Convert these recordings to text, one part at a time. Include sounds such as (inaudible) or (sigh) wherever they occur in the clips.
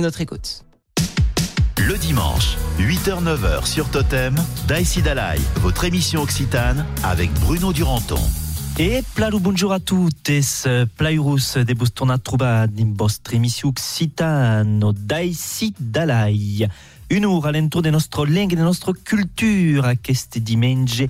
À notre écoute. Le dimanche, 8h-9h sur Totem, Daïsi Dalai, votre émission occitane avec Bruno Duranton. E plalu bonjour a tuttes, plairus de vos tornar trobar din vostra emissió occitano d'Aïsi Dalai. Une heure à l'entour de notre langue et de notre culture aquest dimanche?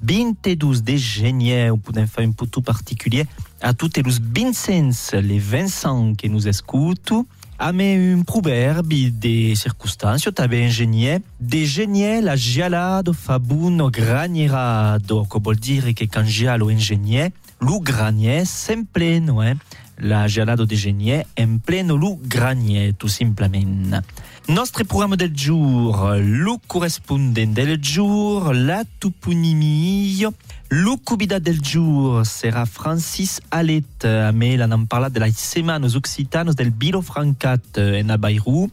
22 de gener, on podem faire un peu tout particulier à toutes les Vincents, les Vincent que nous écoutent. A me un proverbe de circunstàncio també ingenier. De genier la gialado fa buno granierado, que dire que quand gialo ingenier, lu granier sempre, no eh? La gialado de genier en pleno lu granier, tout simplement. Nostre programme del jour, lu correspondent del jour, la toponimie, lu cubida del jour sera Francis Alet, mais là n'en parla de la semanas occitanos del Biro Francat en Abairou,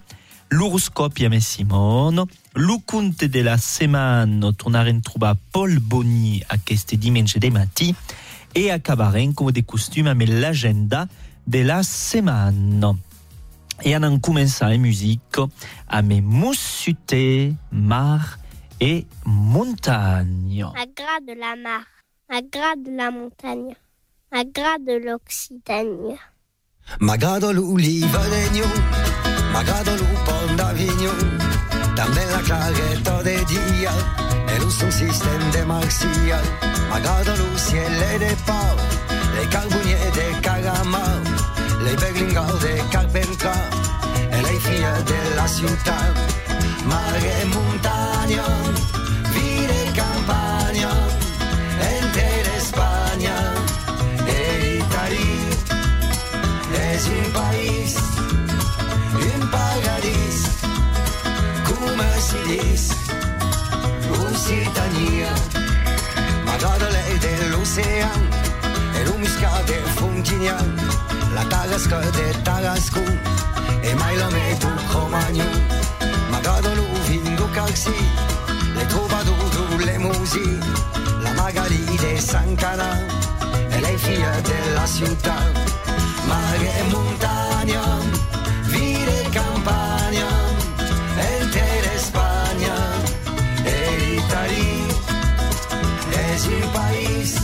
l'horoscopi a Simone, lu conte de la setmana tornaren trobar Paul Boni aquest dimanche de matí e acabarem, com de costum, amb l'agenda de la setmana. Et on commença en musique amb Moussuté, Mar et Montagne. À gras de la mar, à gras de la montagne, à gras de l'Occitanie. M'agrada l'oliva d'Egno, m'agrada el pont d'Avinyó, també la clareta de dia e lo son sistema de Marcia. M'agrada lo cielo de pau, le carbonier de Caramau, le berlingau de Carpentà e le figlie della città. Mare e montagna, vita e campagna, intera Spagna e Italia. És un país, un paradís, com si diz, Occitania. M'agrada l'eix de l'oceà, e l'umisca de Fontignan, la tarasca de Tarascú, e mai la meto Romagno. M'agrada lo vingo calci, le troubadour, le musi, la Magali de San Canà, e lei figlia della città. Mare e montagna, vita e campagna, intera Spagna. E Italia. És un país,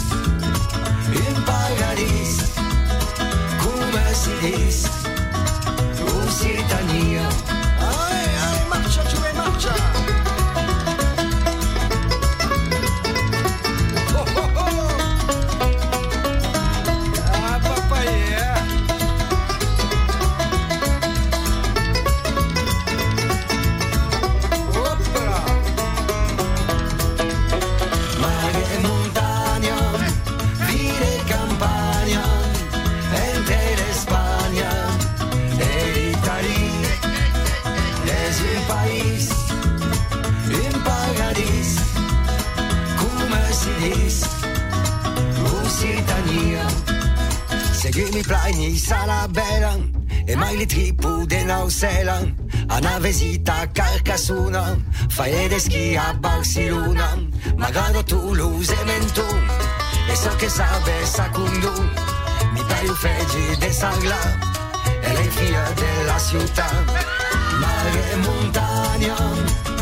Seguimi plaini sarà bella e mai li tripu de Nausela a una visita a Carcassona fai le schi a Barcellona magari Toulouse e Menton e so che sabe Sacundu. Mi paio feggi de Sagla e le figlia della città. Mare e montagna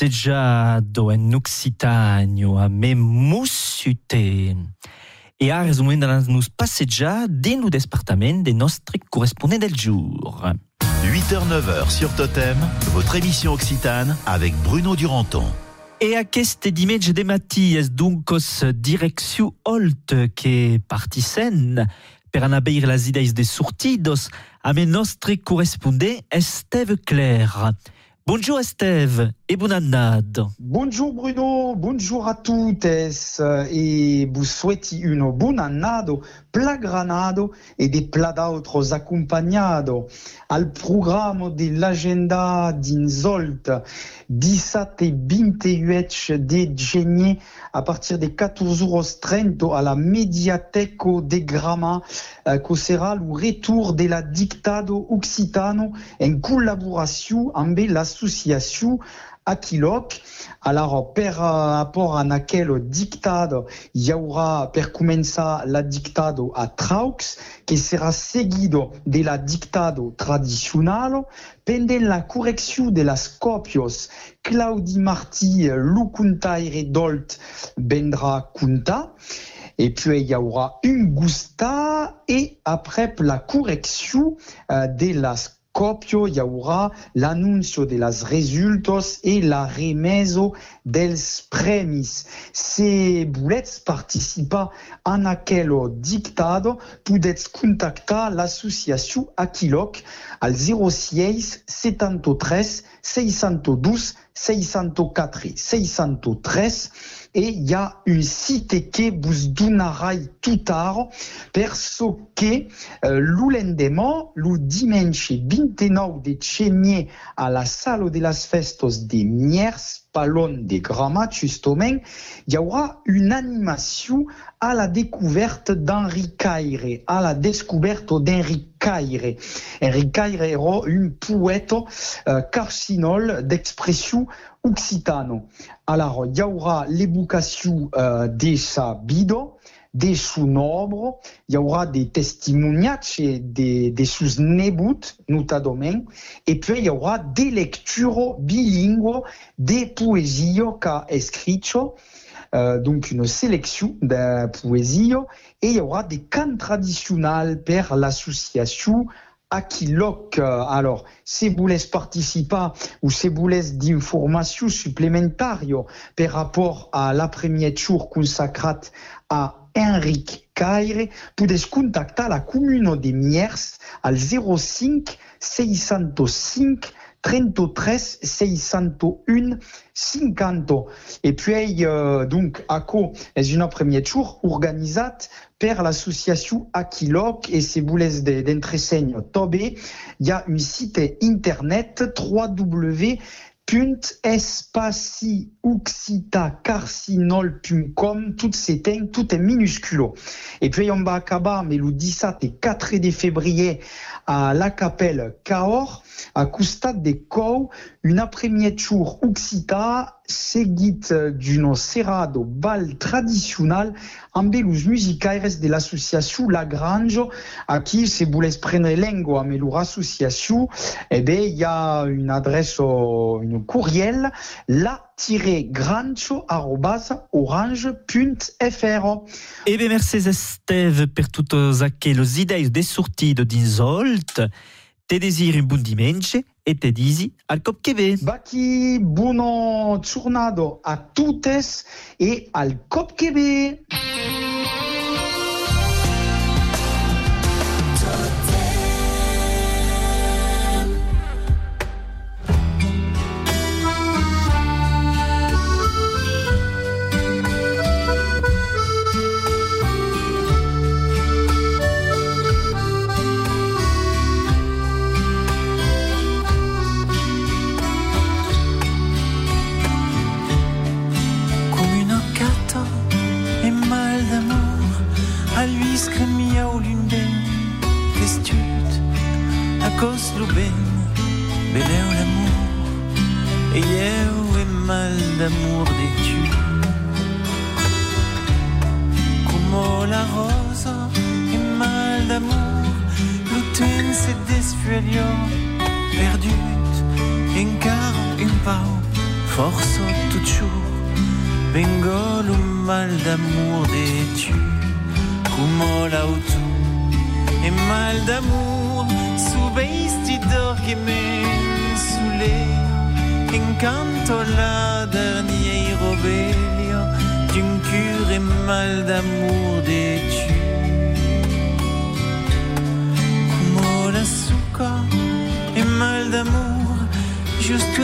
una passeggiata in Occitano a me Moussuté. E a resumendo nos passeggiare dentro del departamento dei nostri corrispondenti del giorno. 8h-9h sur Totem, votre émission Occitane avec Bruno Duranton. Et à queste dimanche de matties duncos direction Holt che partisen per anabeir las ideis de sortidos a me nostre correspondent Esteve Claire. Bonjour Esteve et bon annade. Bonjour Bruno, bonjour à toutes et vous souhaite une bonne annade, plagranado et des plats d'autres accompagnado al programme de l'agenda d'Inzolt 17 et 28 de genio à partir de 14h30 à la Mediateco de Grama que sera le retour de la dictado occitano en collaboration avec l'association Aquilok. Alors, per rapport à laquelle dictado, il y aura per començar la dictado a Traux, qui sera seguido de la dictado tradicional, pendant la correction de las copios, Claudi Martí, Lucuntaire Dolt, Bendra Kunta. Et puis il y aura une gusta et après la correction euh, de las copio y aura l'annuncio de las resultos et la remeso dels premis. Si voulez participer en aquel dictado, podets contactar l'association Aquiloc al 06 73 612 604 613 et il y a un site qui vous donnera tout tard parce que euh, l'ulendemain, le dimanche 29 de chemier à la salle de las festos de Miers, Palon de Gramat, justement, il y aura une animation à la découverte d'Henri Caire, à la découverte d'Henri Caire. Henri Caire era un poète euh, carcinol d'expression occitano. Alors, il y aura l'évocation euh, de sa bido, de son œuvre, il y aura des testimoniages de, de sus nebuts, notamment, et puis il y aura des lectures bilingues des poésies qu'a écrites, euh, donc une sélection de poésie, et il y aura des cants traditionnels per l'association Aquiloc. Alors, voulez participer ou voulez d'informations supplémentaires par rapport à la première jour consacrée à Henrik Caire, pouvez contacter la commune de Miers al 05 605 33 601 50. Et puis, euh, donc, ACO est une première jour organisée par l'association Aquiloc et si vous voulez d'entresegnes Tobé, il y a un site internet www espaciuxitacarcinol.com, toutes ces thèmes, tout est minuscule. Et puis on va acabar, mais le 17 et 4 de février à la capelle Cahors, à Coustat de Cou, une après-midi jour occita, seguit d'une serrado bal traditionnel amb los musicaires de l'association Lagrange, à qui, vous voulez prendre lengua avec leur association, eh bien, il y a une adresse, une courriel, la-grancho.orange.fr. Eh bien, merci Esteve pour toutes aquelles idées de sortie de Dinzolt. Te désire un bon dimanche et te disi al cop que ve. Baki, buono giornado a toutes et al cop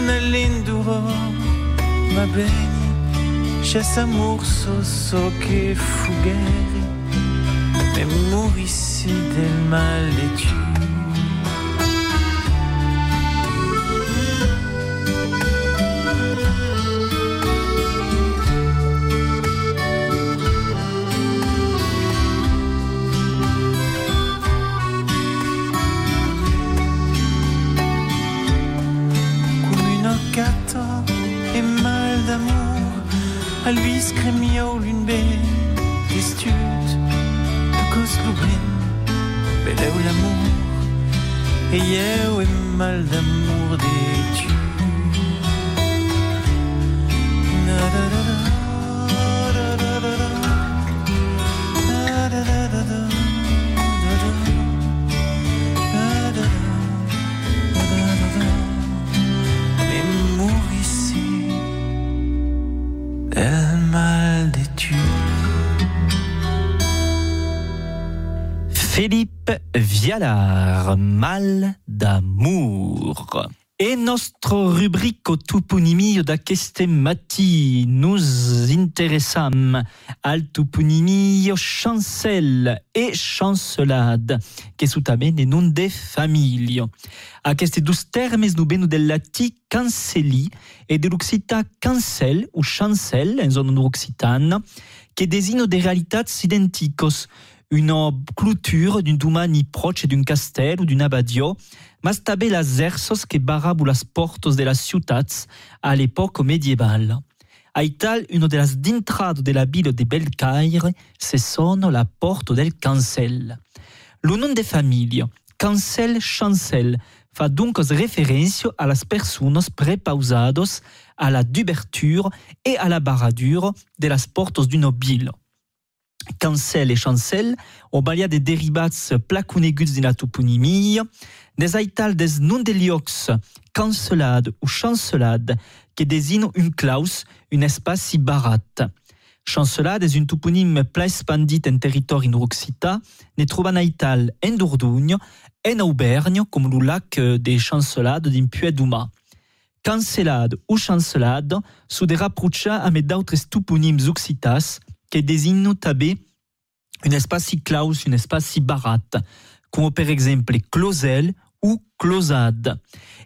juste una linduro, va bene, chasse amour so che fughere, mais mourrissez del mal et tu. Mais mourrissez del mal des tu. Philippe Vialard, Mal. Et notre rubrique au toponymie mati, nous intéressam al toponymie chancel et chancelade, que sont des noms de famille. Aquests dos termes nous venen del latí cancelli et de l'occità cancel ou chancel en zona occitane, que désignent des realitats identiques, une clôture d'un domani proche d'un castel ou d'un abadio, mas també las ersos que barrabu las portos de las ciutats a l'époque médiévale. A Ital, une de las d'intrado de la ville de Belcaire, se la porte del Cancel. Le nom de famille, Cancel Chancel, fa donc référence à las personas prepausados a la d'ouverture et à la barradure de las portos d'une ville. Cancel et chancel ont balia des dérivats placoneguts de la toponymie, des aital des noms de liox, cancelade ou chancelade, qui désignent une clause, un espace si barat. Chancelade est une toponyme pla expandit en territoire in Occita, ne trouvant aital en Dordogne, en Auvergne, comme le lac des chancelades d'Uma. Cancelade ou chancelade sont des rapprochats avec d'autres toponymes occitas, qui désigne també un espace si claus, un espace si barat, comme par exemple closel ou closade.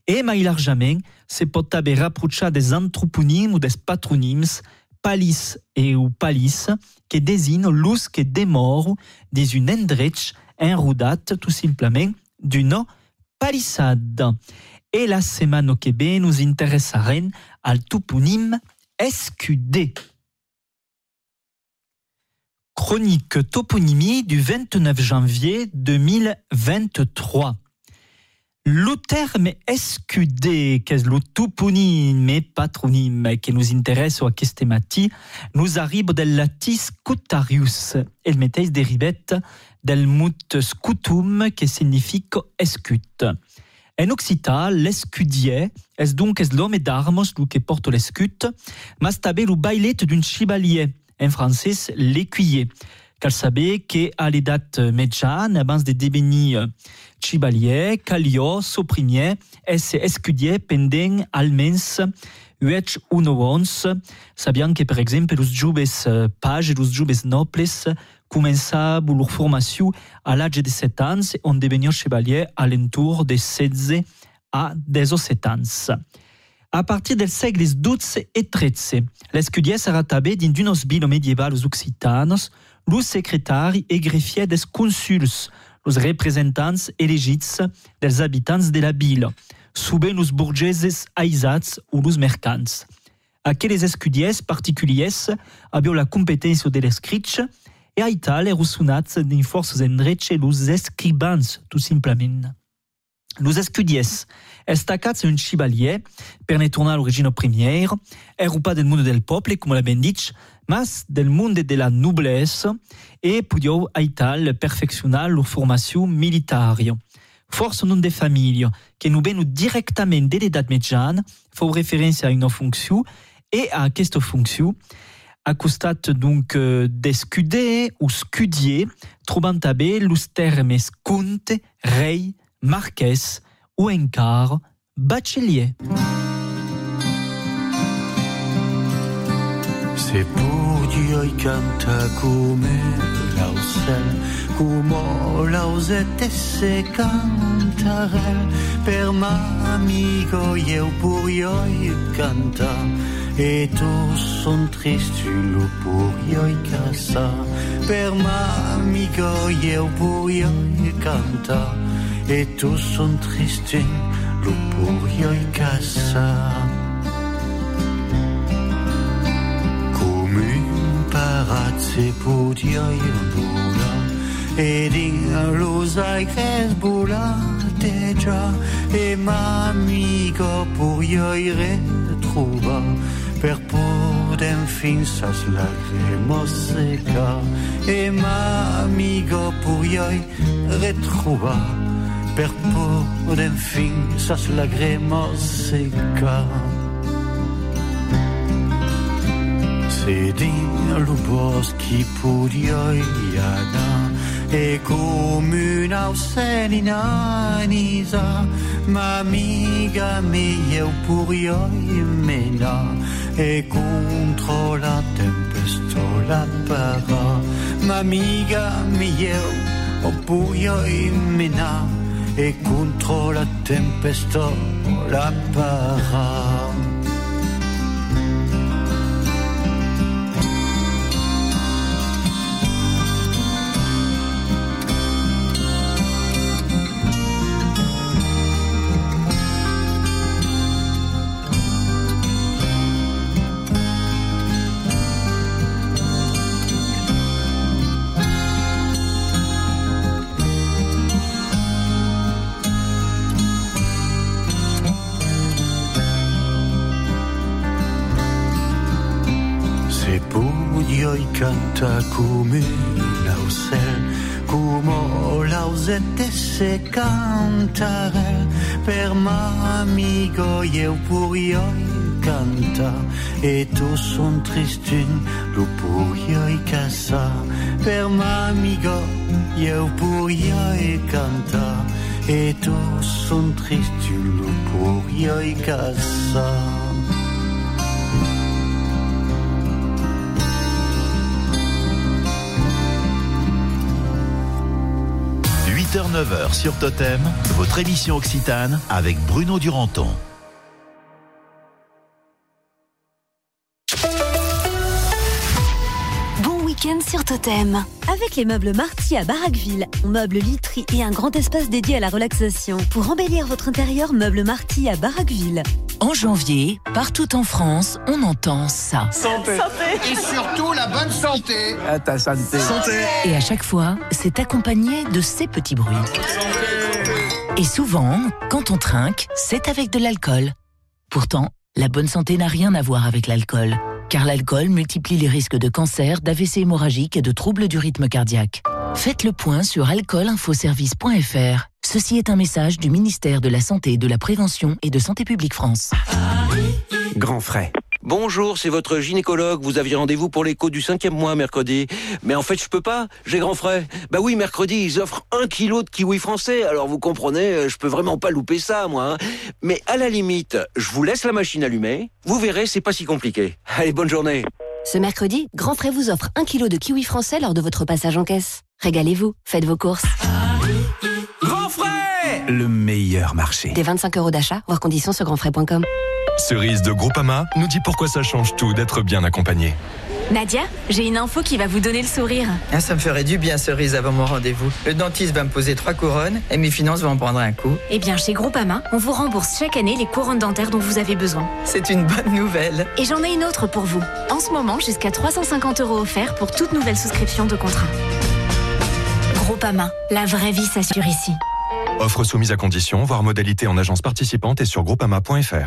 Et mai largement, se pot també rapprochar des antroponymes ou des patronymes palis et ou palis, qui désignent l'us que démor des un endrech enrodat tout simplement d'une palissade. Et la semaine que ve nous intéressarem al toponyme escudé. Chronique toponymie du 29 janvier 2023. Le terme escudé, qu'est le toponyme et patronyme qui nous intéresse à cette nous arrive del latis scutarius, el meteis derivet del mot scutum qui signifie escut. En occitan, l'escudier est donc l'homme d'armes qui porte l'escut, mas també le bailet d'un chevalier, en français l'écuyer. Cal saber que à l'edat mitjana, abans de devenir chevalier, calio s'opprimier es escudier pendent almens uech uno ons. Sabiam que, per exemple, los joves pages, los joves nobles, començaven leur formation à l'âge de 7 ans, on devenir chevalier à l'entour de 16 à 17 ans. A partir dels segles XII et XIII, l'escudier sera tabé dins d'unos bilos medievals occitanos, los secretari e greffier des consuls, los representants elegits dels habitants de la ville, souvent los burgeses aisats ou los mercants. Aqueles escudiers particuliers aviam la competència de l'escritx e a Ital ero sonats dins forces endretxe los escribans, tout simplement. Los escudiers, estacats un chevalier, per ne tornar a l'origine première, ero pas del monde del peuple, comme l'a ben dit, mas del monde de la noblesse, e podiau a Ital perfeccionar leur formation militaire. force nom de famille, que nous venons directement de l'edad médiane, faut référence à une fonction, et à cette fonction, à costat donc euh, d'escudé ou scudier, trouvant tabé los termes comte, rei, marquès ou encar, bachelier. Se puoi canta come l'ausel, come l'ausette se cantare, per m'amico io pure canta, e tu son triste lo pure casa, per m'amico io pure canta, e tu son triste lo pure casa. parazze putioi bula ed in lo sai che sbolate già e m'amico puoi retrova per poter fin sas lacrime secca e m'amico puoi retrova per poter fin sas lacrime secca Sedin lo boschi pudioiana e come una seninanisa ma amiga mia purioi mena e contro la tempesta la para ma amiga mia purioi mena e contro la tempesta la para canta come l'ausel, come l'ausette se cantare, per m'amico io pure canta, e tu son tristin, lo pure casa, per m'amico io pure canta, e tu son tristin, lo pure casa. 8h-9h sur Totem, votre émission Occitane avec Bruno Duranton. Bon week-end sur Totem. Avec les meubles Marty à Barraqueville, on meuble literie et un grand espace dédié à la relaxation. Pour embellir votre intérieur, meuble Marty à Barraqueville. En janvier, partout en France, on entend ça. Santé. Et surtout la bonne santé. À ta santé. Santé. Et à chaque fois, c'est accompagné de ces petits bruits. Et souvent, quand on trinque, c'est avec de l'alcool. Pourtant, la bonne santé n'a rien à voir avec l'alcool. Car l'alcool multiplie les risques de cancer, d'AVC hémorragique et de troubles du rythme cardiaque. Faites le point sur alcoolinfoservice.fr. Ceci est un message du ministère de la Santé, de la Prévention et de Santé publique France. Grand frais. Bonjour, c'est votre gynécologue. Vous aviez rendez-vous pour l'écho du cinquième mois mercredi. Mais en fait, je peux pas. J'ai grand frais. Bah oui, mercredi, ils offrent un kilo de kiwi français. Alors vous comprenez, je peux vraiment pas louper ça, moi. hein. Mais à la limite, je vous laisse la machine allumée. Vous verrez, c'est pas si compliqué. Allez, bonne journée. Ce mercredi, Grand Frais vous offre un kilo de kiwi français lors de votre passage en caisse. Régalez-vous, faites vos courses. Grand frais Le meilleur marché. Des 25 euros d'achat, voir conditions sur grandfrais.com. Cerise de Groupama nous dit pourquoi ça change tout d'être bien accompagné. Nadia, j'ai une info qui va vous donner le sourire. Ah, ça me ferait du bien, cerise, avant mon rendez-vous. Le dentiste va me poser trois couronnes et mes finances vont en prendre un coup. Eh bien, chez Groupama, on vous rembourse chaque année les couronnes dentaires dont vous avez besoin. C'est une bonne nouvelle. Et j'en ai une autre pour vous. En ce moment, jusqu'à 350 euros offerts pour toute nouvelle souscription de contrat. Groupama, la vraie vie s'assure ici. Offre soumise à condition, voire modalité en agence participante et sur groupama.fr.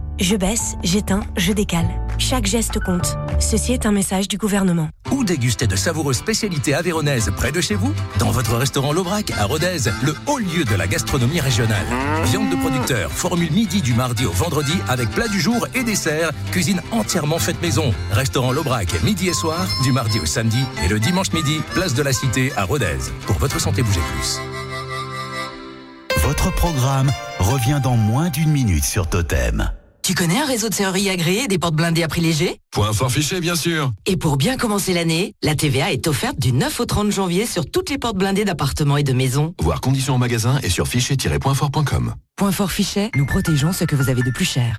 Je baisse, j'éteins, je décale. Chaque geste compte. Ceci est un message du gouvernement. Ou déguster de savoureuses spécialités avéronaises près de chez vous Dans votre restaurant L'Aubrac à Rodez, le haut lieu de la gastronomie régionale. Viande de producteur, formule midi du mardi au vendredi avec plat du jour et dessert, cuisine entièrement faite maison. Restaurant L'Aubrac, midi et soir, du mardi au samedi et le dimanche midi, place de la Cité à Rodez. Pour votre santé, bougez plus. Votre programme revient dans moins d'une minute sur Totem. Tu connais un réseau de serrurerie agréé et des portes blindées à prix léger? Point fort fiché, bien sûr. Et pour bien commencer l'année, la TVA est offerte du 9 au 30 janvier sur toutes les portes blindées d'appartements et de maisons. Voir conditions en magasin et sur fichier-pointfort.com. Point fort fichet, nous protégeons ce que vous avez de plus cher.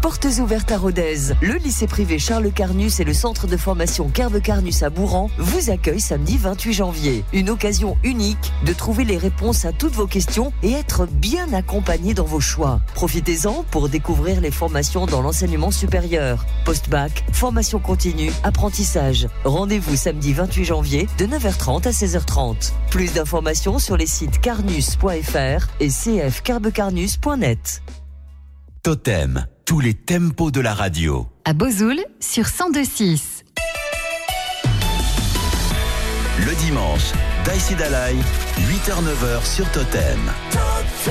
Portes ouvertes à Rodez. Le lycée privé Charles Carnus et le centre de formation Carbe Carnus à Bourran vous accueillent samedi 28 janvier. Une occasion unique de trouver les réponses à toutes vos questions et être bien accompagné dans vos choix. Profitez-en pour découvrir les formations dans l'enseignement supérieur. Post-bac, formation continue, apprentissage. Rendez-vous samedi 28 janvier de 9h30 à 16h30. Plus d'informations sur les sites carnus.fr et cfcarbecarnus.net. Totem, tous les tempos de la radio. À Bozoul sur 102.6. Le dimanche, Daïsi Dalai, 8h-9h sur Totem. Se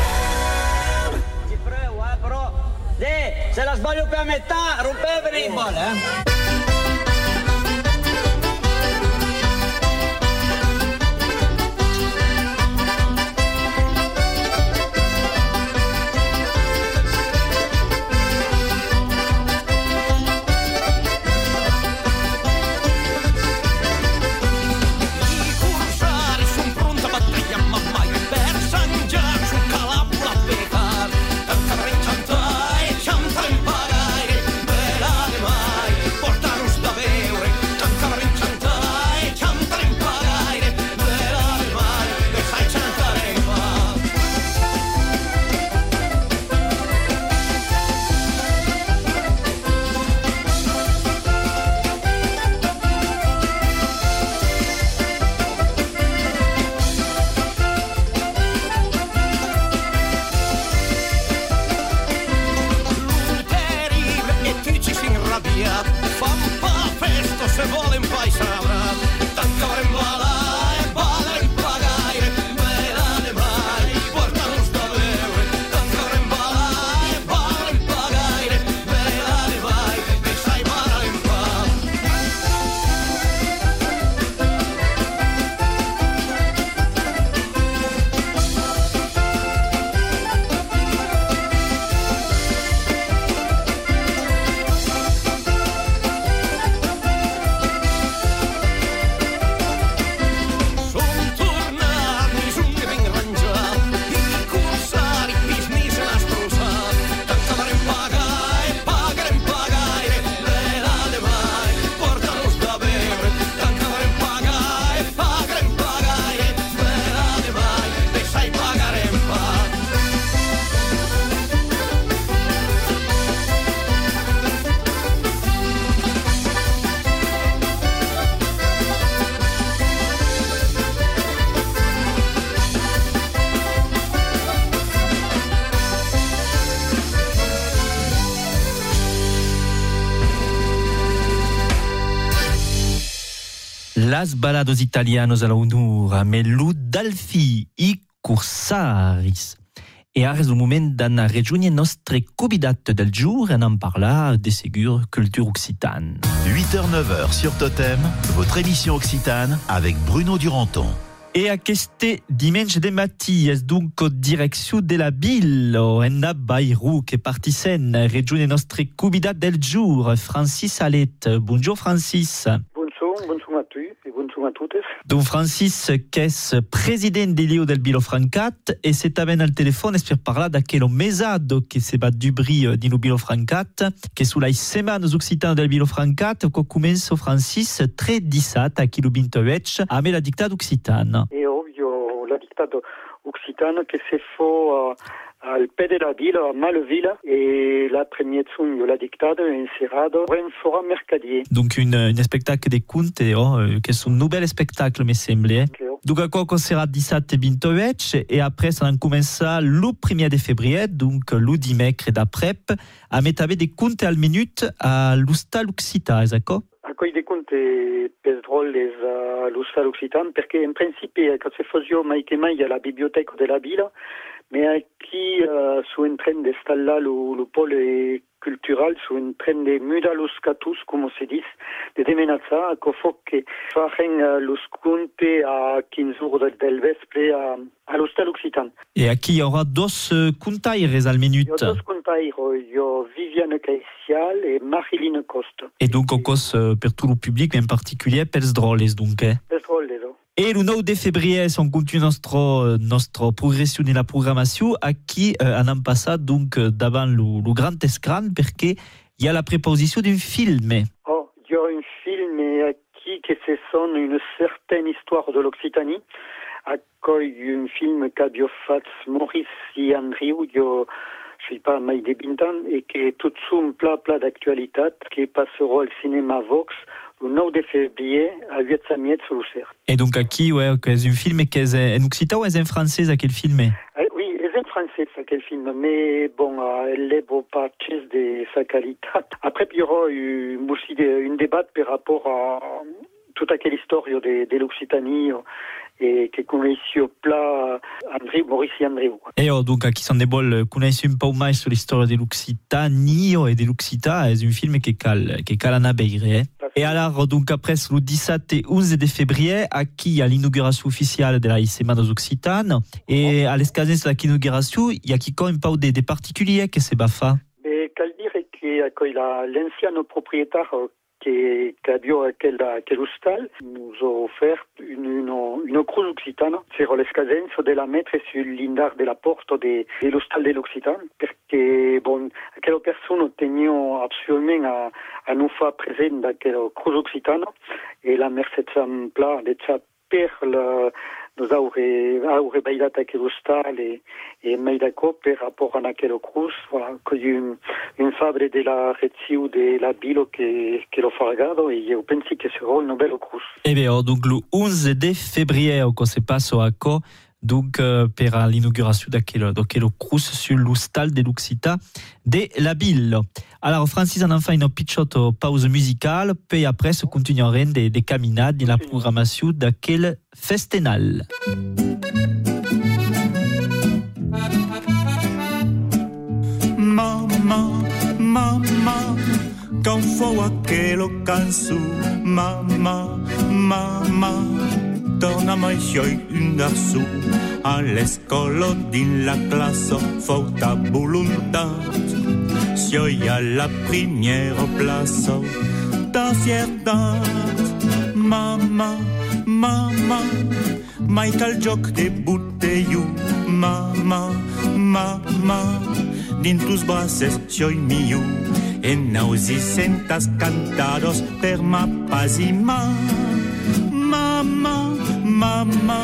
Las balados italianos alla unura, melu d'alfi i cursaris. E és el moment d'anar a rejoindre nostre convidat del jour en en parlar de segur culture occitane. 8h-9h sur Totem, votre émission occitane avec Bruno Duranton. E aquest dimanche de matí és dunque direcció de la Billo, en a Bairou, que partissent rejoindre nostre convidat del jour, Francis Alet. Bonjour Francis. Bonjour. bonjour à tous et bonjour à toutes. Donc Francis qu'es president de Lio del Bilo Francat e se t'aven al es per parlar d'aquello mesado che se bat du bri di no Bilo Francat che sulla semanas occitano del Bilo Francat co comenzo Francis tre dissat a chilo bintovec a me la dictata occitana. E ovvio la dictata occitana che se fo uh, al pede la villa, a Maleville, et la première de la dictade encerrado en fora mercadier. Donc une, une spectacle des contes oh, euh, che sono un nouvel spectacle me sembla. Eh? Donc a quoi sarà 17 e 28 et après ça va commencer le 1er de février donc le dimecre d'après a mettre des contes al minute à l'Ustal Occita, d'accord? Accueil des contes pes drôles a l'Ustal Occitan perché in principe quand c'est fosio mai a la bibliothèque de la ville mais aquí uh, su en train d'installer le, le pôle cultural su en train de mudar los catus, como se dice, de demenazar, que fo que uh, los a 15 jours del, vespre a, a l'hostel occitan. Et aquí il y aura dos contaires al minute. Il y a dos contaires, il y a Viviane Caicial et Marilyn Costa. Et donc en cause per tout le public, mais en particulier pels drôles, donc. Eh? Pels drôles, le 9 de février, on continue notre, progression de la programmation à qui euh, on a passé donc devant le, grand écran parce qu'il y a la préposition d'un film. Oh, il y a un film qui que ce sonne une certaine histoire de l'Occitanie. Accueille un film qu'a fait Maurice et Andrew, je sais pas, Maïdé Bintan, et qui est tout un plat, plat d'actualité, qui passera au cinéma Vox le 9 de février à 800 mètres sur cerf. Et donc à qui, ouais, c'est un film est en occitan ou est en français, à quel film euh, Oui, c'est en français, à quel film, mais bon, euh, elle n'est pas de sa qualité. Après, il y aura eu aussi une débat par rapport à toute aquella histoire de, de l'Occitanie que au plat André, Maurice et André. Et oh, donc, qui s'en débole, connaissent un l'histoire de l'Occitanie et de l'Occita, c'est un film qui est qui est cal en abeille, eh? Et alors, donc, après, le 17 et 11 de février, à qui a l'inauguration officielle de la Semana Occitane, et à l'escasez de l'inauguration, il y a qui quand même pas des, des particuliers qui se bafa? Mais, qu'elle dirait que l'ancien propriétaire che abbiamo aquel, aquel hostal nous a offert une, une, une cruz occitana sur l'escasenza della mettre sul lindar della porta de, de l'hostal de l'Occitan perché bon, aquella persona tenia absolutament a, a nous faire present d'aquella cruz occitana e la merced pla de per la, nos aure, aure bailat aquel hostal e, e mai d'accord per rapport a aquel cruz, voilà, que un, un fabre de la reziu de la bilo que, que lo fargado e io pensi che sarà un bello cruz. Eh bien, donc le 11 de février, quand se passe à Co, donc euh, per l'inauguration d'aquel cruz sur l'hostal de l'Occita de la ville. Alors, Francis en enfin une petite pause musicale, puis après, se continuera des, des caminades de la programmation d'aquel festenal. Mamma, mamma, quand faut aquello cansu, mamma, mamma, torna mai sioi un garçon, a l'escolo din la classe, faut ta volontat, sioi a la première place, ta fiertat, mamma, mamma, mai cal joc de botelló, mamma, mamma, din tus braces sioi miu, en nausi sentas cantados per ma paz y ma, mamma, mamma,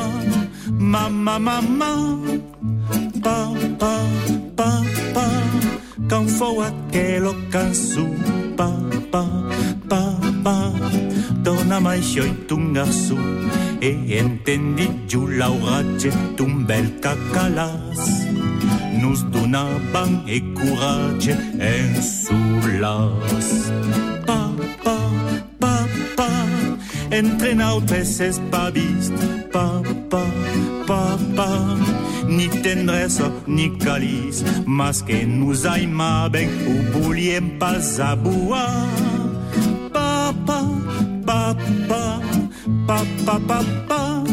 mamma, mamma, pa, pa, pa, pa, quand faut aquello cansu, pa, pa, pa, pa, dona mai sioi un garçon, e entendi giù l'auratge d'un bel cacalas. Nos donaban e coratge en sulas. Pa, pa, pa, pa, entre nautes pavist, pa, pa, pa, pa, ni tendresa ni calice, mas que nous aimaben ou voliem pas aboar. Pa, pa, pa, pa, pa, pa,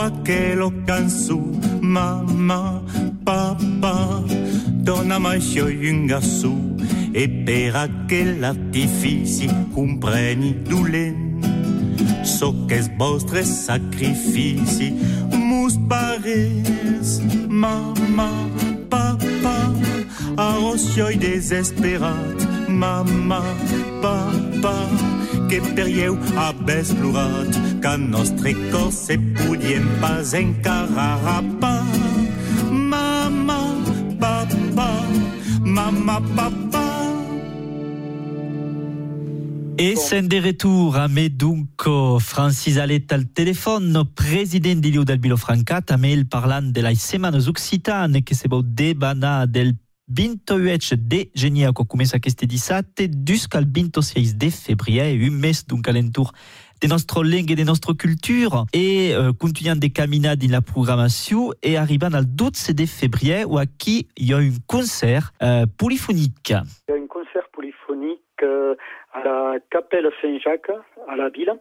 quand faut aquello cansu, mamma, papà, donna mai sciogliunga su, e per aquell'artifici compreni dolent, so es vostre sacrifici, mus pares, mamma, papà, a osioi desesperat, mamma, papà, que perieu abes plorat, que nostre cos se podien pas encarar a pa. Mamma, papà, mamma, papà. E sen de retour a me dunco Francis Alet al telefono, president di Liu del Bilo Francat, a me il parlant de la semanas occitane che se bau debana del 28 de geniaco comença aquest dissabte jusqu'al 26 de febrer, un mes d'un calentour de nostra lengua e de nostra cultura e uh, continuant de caminar din la programmació e arribant al 12 de febrer où aquí hi ha un concert polifonique. Il y a un concert polyphonique euh, à la Capelle Saint-Jacques, à la ville,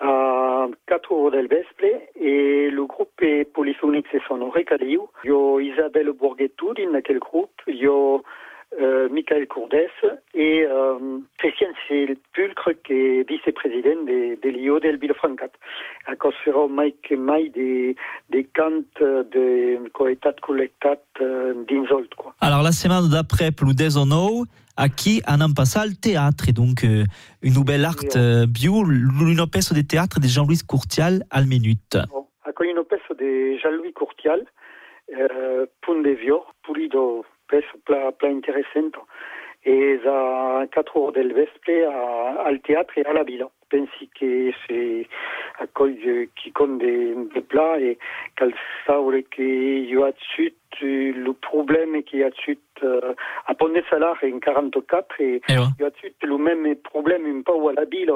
à 4 heures del vespre, et le groupe est polyphonique, c'est son Recadiu. Il y a Isabelle Bourguetou dans quel groupe, il y a euh, Michael Courdès et euh, Christian Sepulcre, qui est vice-président de, de l'IO del Vilafrancat. À de Mike Mai des, des cantes de coetat collectat euh, d'insolt, quoi. Alors la semaine d'après, plus des nou, aquí anem passar al teatre, donc euh, une nouvelle art euh, bio, une pièce de théâtre de Jean-Louis Courtial al minute. Bon, Accogliamo una peça de Jean-Louis Courtial, punt de vior, pulido, peça pla, pla interessant, et a 4 heures del vespre a, al teatre e a la vila. Pensi que se accoglie qui compte des, des plats et qu'elle saure qu'il y a dessus le problème qu'il y a dessus euh, a Ponte Salar en 44 et il y a dessus le même problème un peu à la ville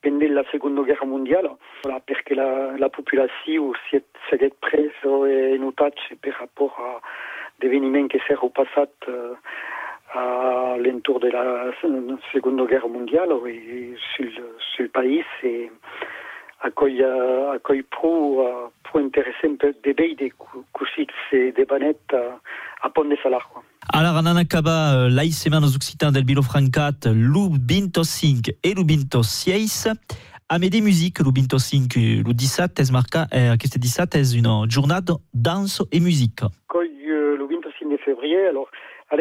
pendant la Seconde Guerre mondiale voilà, parce que la, la population s'est prise et notat par rapport à d'événements qui s'est repassat euh, à l'entour de la Seconde Guerre mondiale et sur, le- sur le pays et accueille, euh, accueille pro, euh, pro intéressant per de veille des couchits et des banettes à, à Pont de Salar. Quoi. Alors, on en acaba euh, la setmana occitans del Bilo Francat, lu 25 e lu 26. A me de musique, lu 25 e lu 17, es marca, eh, aquest 17 és una jornada danse e musique. Accueille euh, le 25 de février. Alors,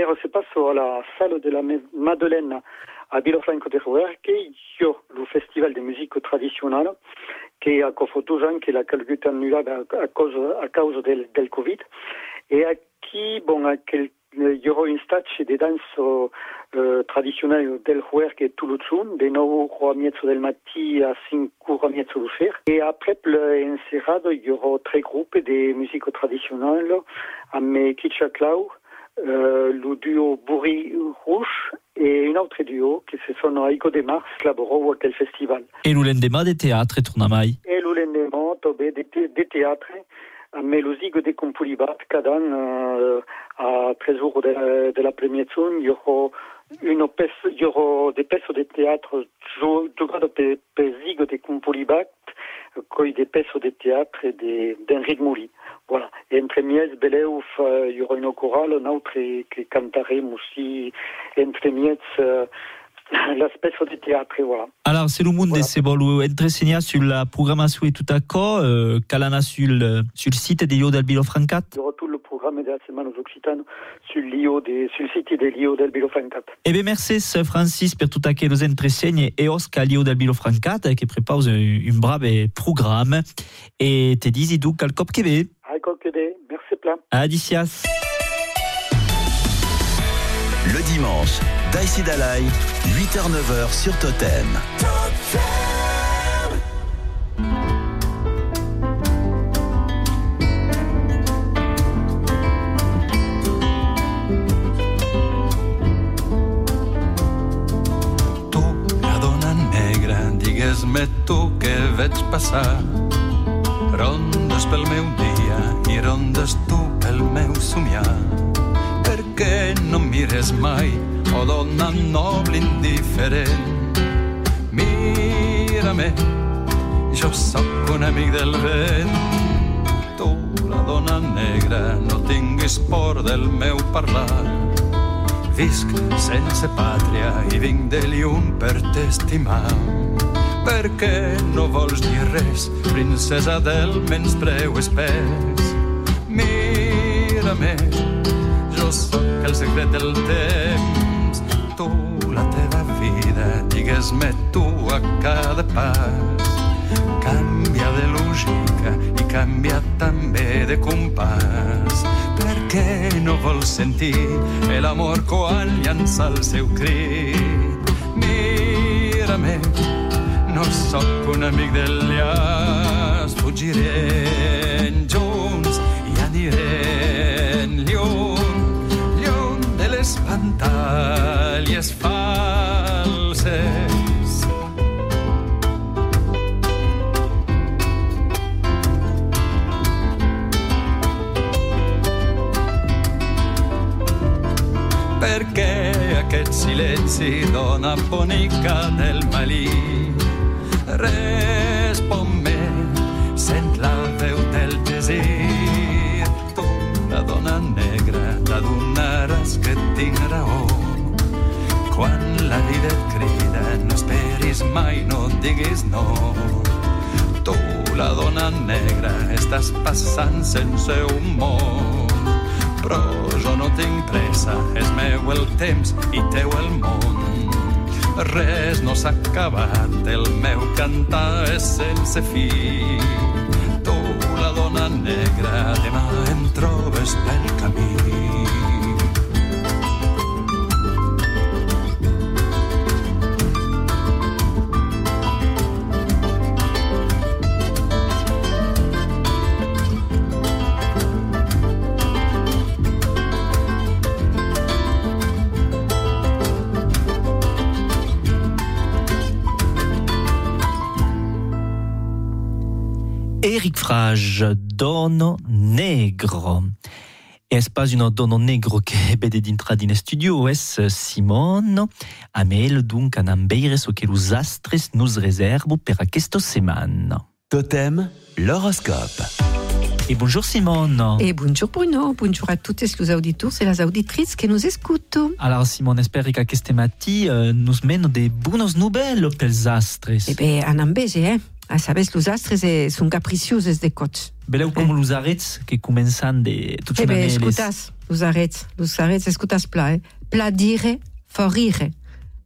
on se passe à la salle de la Ma- Madeleine à Vilofranco de y a le festival de musique traditionnelle qui a fait deux ans qu'il a quelque temps annulé à, à cause, à cause del, Covid. Et qui, bon, à quel, il y aura une statue de danse euh, traditionnelle del Huerque tout le temps, de 9 heures a mezzo del mattino a 5 heures a mezzo du fer. Et après, en serrado, il y aura trois groupes de musique traditionnelle, a me Kitchaklau, euh, le duo Bourri Rouge et un autre duo qui se sont Aiko de Mars, laborò à quel festival. E lu lendemà de teatre tornamai. Et le lendemain, tombé de, thé- de théâtre, a Melosigo de Compulibat, cada an, à 13 jours de la, de y aura une y aura des pièces de théâtre giocate per, per Zigo de Compulibat, coi des pièces de théâtre de- d'Henri de Mouli. Voilà. Et entre Mies, Beleuf, y aura une chorale, un autre qui cantarem aussi, entre Mies, euh, l'espèce de théâtre, voilà. Alors, c'est le monde de se vol entresenyar sur la programmation et tout à coup, euh, calana sur le, sur le site de Yo del Bilo Francat? Aura tout le programme de la Semaine aux Occitanes sur, des, sur le site de l'IO del Bilofancat. Eh bien, merci Francis per tout aquellos entresegni e Oscar Lio del Bilo Francat che prepara un brave programme e te disi du al cop che che de, merci plein. Adicias. Le dimanche, Daïsi Dalai, 8h-9h sur Totem. Digues-me tu què veig passar. Rondes pel meu dia i rondes tu pel meu somiar. Què no mires mai, o dona noble indiferent? Mira-me, Jo sóc un amic del vent, tu, la dona negra, no tinguis por del meu parlar. Visc sense pàtria i vinc de llum per t'estimar. Per què no vols dir res, princesa del menyspreu espès? Mira-me, jo sóc el secret del temps, tu, la teva vida, digues-me tu a cada pas. Canvia de lògica i canvia també de compàs. Per què no vols sentir l'amor quan llança el seu crit? Mira-me, no sóc un amic del llaç, fugirem pantalles falses. Perché aquest silenci dona bonica del malí? Respon-me, tinc raó. Quan la vida et crida, no esperis mai, no diguis no. Tu, la dona negra, estàs passant sense humor. Però jo no tinc pressa, és meu el temps i teu el món. Res no s'ha acabat, el meu cantar és sense fi. Tu, la dona negra, demà em trobes pel camí. Eric Frage, Dono Negro. Es pas una dono negro che vede (laughs) dintra din studio, es Simon. A mel donc an ambeire so che los astres nous reservo per aquesta setmana. Totem, l'horoscope. Et bonjour Simone. Et bonjour Bruno, bonjour à toutes les auditeurs et les auditrices qui nous écoutent. Alors Simone, espero que aquesta mati uh, nous meno de bones nouvelles pels astres. Eh bien, en ambege, eh? a sabes los astres e son capricioses de coch. Veleu com eh? los arrets que començan de tot eh, les... escutas, los arrets, los arrets, escutas pla, eh? pla dire, fo rire,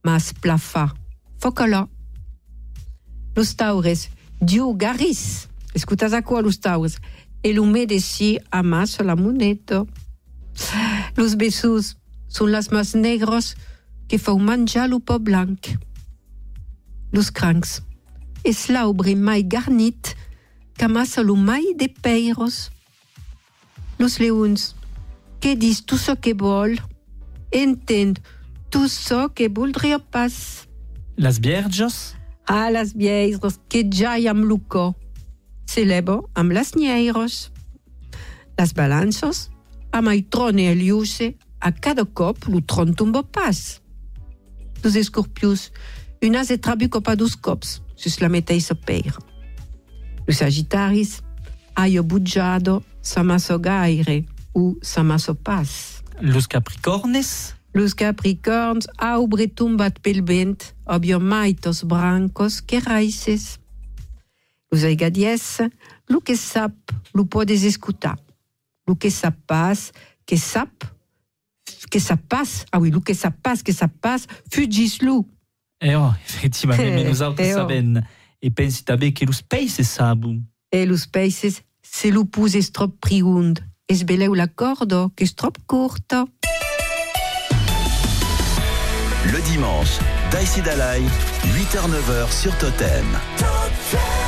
mas pla fa, fo color. Los taures, diu garris, escutas a qua los taures, e l'humé de si a mas la moneta. Los besos son las mas negros que fa un manjar lo po blanc. Los crancs, es l'aubre mai garnit qu'amassa lo mai de peiros. Los leuns, que dis tout ce que vol, entend tout ce que voudria pas. Las bièrges? Ah, las bièrges, que jai am luco, celebo am las nieiros. Las balanços, amai trone el a cada cop lo tron tumbo pas. Los escorpius, que un as e trabu copa dos cops, sus la meteiça peira. Los sagittaris, aio bugiado, samasso gaire, u samasso pas. los capricornes, Los capricorns, aubre tumbat pel vent, obio maitos brancos que raices. Los aigadies, lo que sap, lo podes escutar. Lo que sap pas, que sap, que sap pas, ah oui, lo que sap pas, que sap pas, fugis-lo. Eh oh, effectivament, Eh, eh, eh, oh. sabem. E pensi també que los peixes sabu. E los peixes, se lo pus trop priund, es beleu la cordo, que es trop curta. Le dimanche, Daïsi Dalai, 8h-9h sur Totem.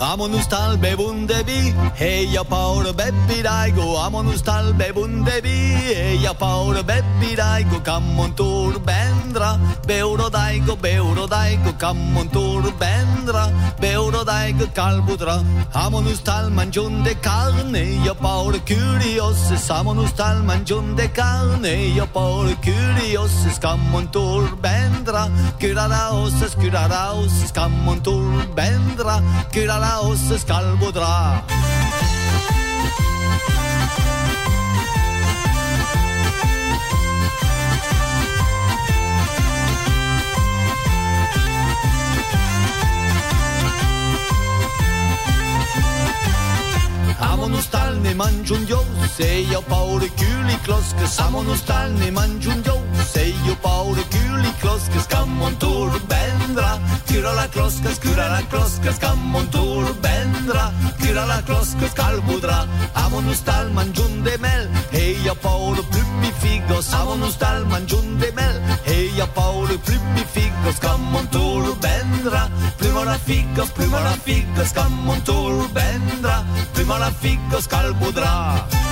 Amo nu talbe bunde vi, hej jag paur bebbi daigo. Amo nu talbe bunde vi, hej jag paur bebbi daigo. Kammon tur bendra, beuro daigo, beuro daigo. Kammon tur bendra, beuro daigo kalbudra. Amo ustal tal mangiunde carne, jag paur curiosis. Amo nu tal mangiunde carne, jag paur curiosis. Kammon tur bendra, curaraosis, curaraosis. Kammon tur vendrà, que la Laos scalvodrà. Amo nostalne, mangio un dio, se io paure chiuli closche. Amo nostalne, mangio un dio, se io paure li kloska, skammontor bendra. Tyrala kloska, skurala kloska, skammontor bendra. Tyrala kloska, skalbudra. mangiun de mel, e io Paolo, più plummi figos. mangiun de mel, e io Paolo, più plummi figos. Skammontor bendra. la figos, plumala figos, skammontor bendra. la figos, scalbudra.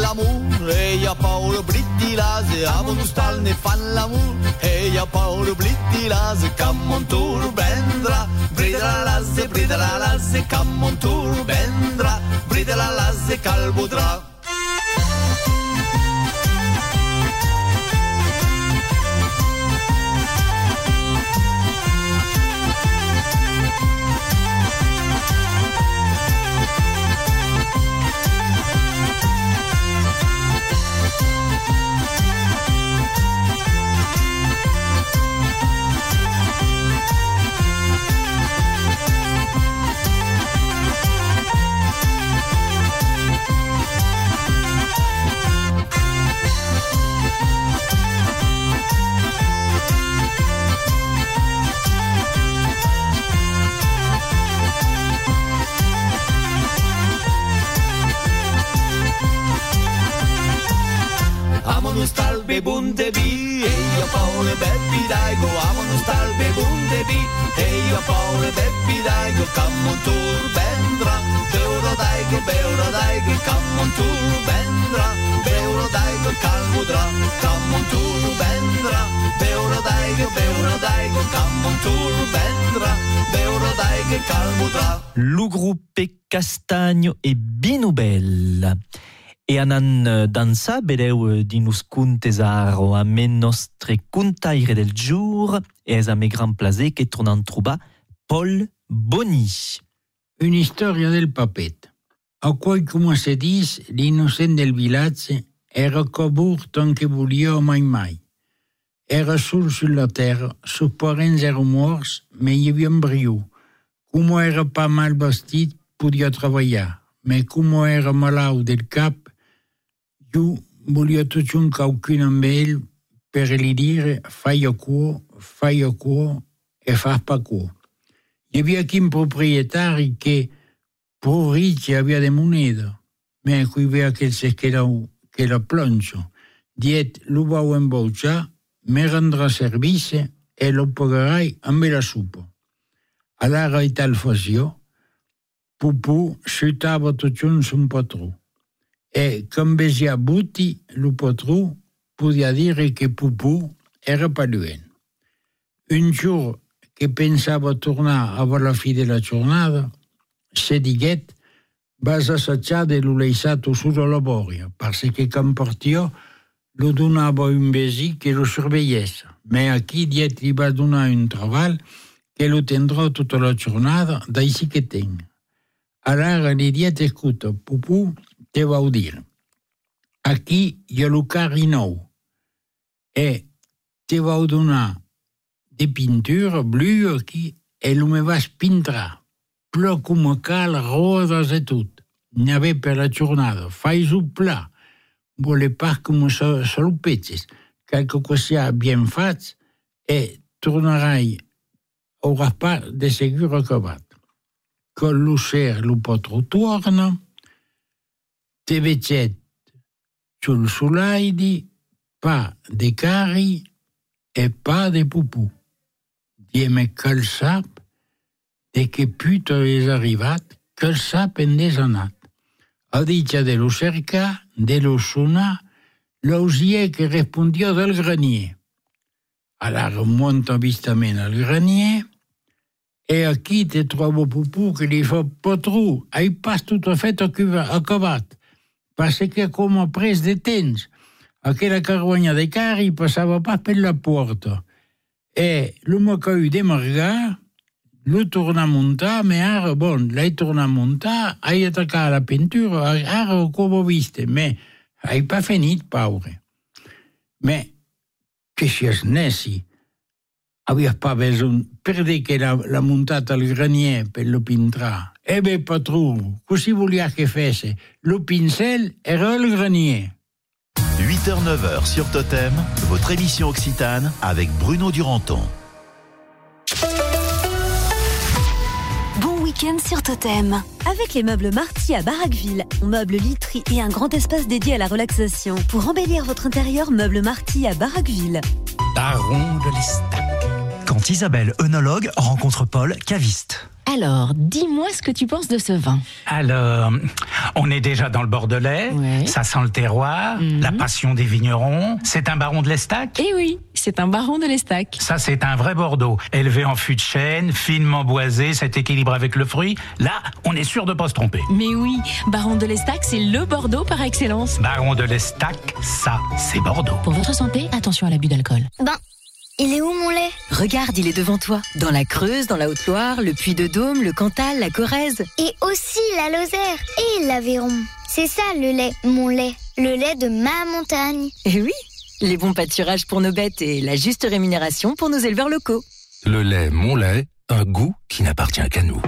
L'amore, e io paolo britti lase, amonus tal ne fa l'amore, e io paolo britti lase, cammontur vendrà, brida la lase, brida la lase, cammontur vendrà, brida la lase, calbudrà. pe bunte bi E io paure beppi dai go avano star pe bunte bi E io paure beppi dai go cammo tur bendra Beuro dai go beuro dai go cammo tur bendra Beuro dai go calmudra cammo tur bendra Beuro dai go beuro dai go cammo tour bendra Beuro dai go calmudra. Lu gruppe Castagno e Binubel E anan eh, dansa bedeu eh, di nus contesaro a me nostre contaire del jour e es a me gran plaisir che tornan trobar Paul Boni. Una storia del papet. A quei come se dis, l'innocent del village era cobur tant que volia mai mai. Era sul sulla terra, sus parents eren morts, mais havia un era pas mal podia treballar, mais como era malau del cap, jo volia tot un qualcun amb ell per li dire fai a cuor, fai a cuor e fas pa cuor. Hi havia quin proprietari que por ricci avia de moneda, mais qui vea que se que la, que la plonzo. Diet lo vau embauchar, me rendrà service e lo pagarai amb la supo. A la tal fació, Pupu xutava tot un son patró. E com vesia buti, lo patró podia dire que Pupu era paluent. Un jour que pensava tornar a la fi de la jornada, se diguet vas assaggiar de lo leissato su la laboria, parce que com partió lo donava un vesi que lo surveillesse, mais aquí diet li va donar un treball que lo tindrà tota la jornada d'així que tenc. Ara li diet, escuta, Pupu, te vau dir, aquí hi ha nou, eh, e te vau donar de pintura? Blua qui e eh, lo me vas pintra, pla com cal, rodes e tot, n'ave per la jornada, fais un pla, vole pas com se, se lo peces, quelque cosa bien fats, e eh, tornarai au pas de segur acabat. Que l'ocer lo pot torna, TV7 sul soulaidi, pas des caries et pas des poupous. Dieme quel sap, de che puto es arrivat, quel sap en desanat. A dicha de lo cerca, de lo suna, l'osier que respondió del grenier. À la remonte avistament al grenier, et à qui tes trois beaux poupous qu'il faut pas trop, aille tout à fait au parce que com a pres de temps, aquella carguanya de cari passava pas per la porta, e l'home que eu de margar, lo torna a muntar, me ara, bon, l'hai tornat a muntar, hai atacat la pintura, ara com ho viste, me hai pas finit, paure. Me, que si és neci, avies pas besoin, per dir que l'ha la muntat al granier per lo pintar. E bé, patró, così volia che fesse, lo pincel era el granier. 8h-9h sur Totem, votre émission Occitane avec Bruno Duranton. Bon week-end sur Totem. Avec les meubles Marty à Baraqueville, on meuble literie et un grand espace dédié à la relaxation. Pour embellir votre intérieur, meuble Marty à Baraqueville. Baron de l'Estac. Quand Isabelle, œnologue, rencontre Paul, caviste. Alors, dis-moi ce que tu penses de ce vin. Alors, on est déjà dans le Bordelais, ça sent le terroir, la passion des vignerons. C'est un baron de l'Estac? Eh oui, c'est un baron de l'Estac. Ça, c'est un vrai Bordeaux, élevé en fût de chêne, finement boisé, cet équilibre avec le fruit. Là, on est sûr de pas se tromper. Mais oui, baron de l'Estac, c'est le Bordeaux par excellence. Baron de l'Estac, ça, c'est Bordeaux. Pour votre santé, attention à l'abus d'alcool. Ben, il est où mon lait? Regarde, il est devant toi. Dans la Creuse, dans la Haute-Loire, le Puy-de-Dôme, le Cantal, la Corrèze. Et aussi la Lozère et l'Aveyron. C'est ça le lait, mon lait. Le lait de ma montagne. Eh oui, les bons pâturages pour nos bêtes et la juste rémunération pour nos éleveurs locaux. Le lait, mon lait, un goût qui n'appartient qu'à nous.